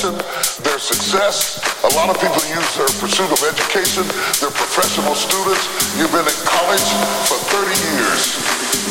their success. A lot of people use their pursuit of education. They're professional students. You've been in college for 30 years.